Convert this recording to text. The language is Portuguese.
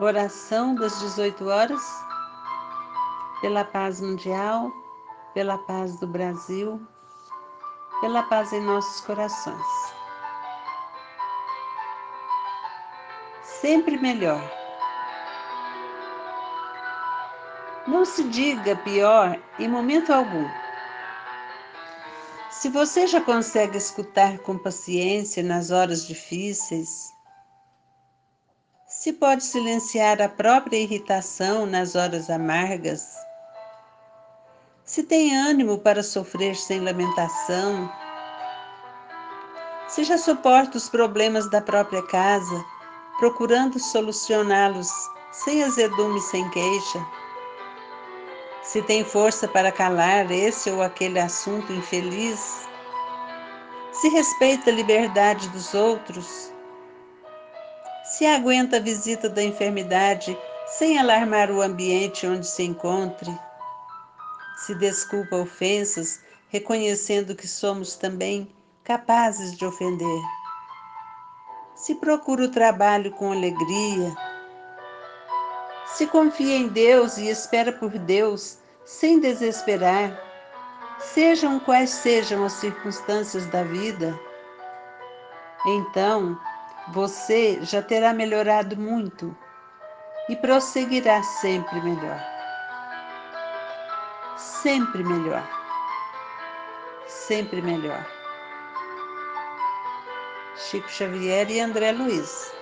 Oração das 18 horas, pela paz mundial, pela paz do Brasil, pela paz em nossos corações. Sempre melhor. Não se diga pior em momento algum. Se você já consegue escutar com paciência nas horas difíceis, se pode silenciar a própria irritação nas horas amargas, se tem ânimo para sofrer sem lamentação, se já suporta os problemas da própria casa, procurando solucioná-los sem azedume e sem queixa, se tem força para calar esse ou aquele assunto infeliz, se respeita a liberdade dos outros, se aguenta a visita da enfermidade sem alarmar o ambiente onde se encontre, se desculpa ofensas, reconhecendo que somos também capazes de ofender, se procura o trabalho com alegria, se confia em Deus e espera por Deus sem desesperar, sejam quais sejam as circunstâncias da vida, então você já terá melhorado muito e prosseguirá sempre melhor. Sempre melhor. Sempre melhor. Chico Xavier e André Luiz.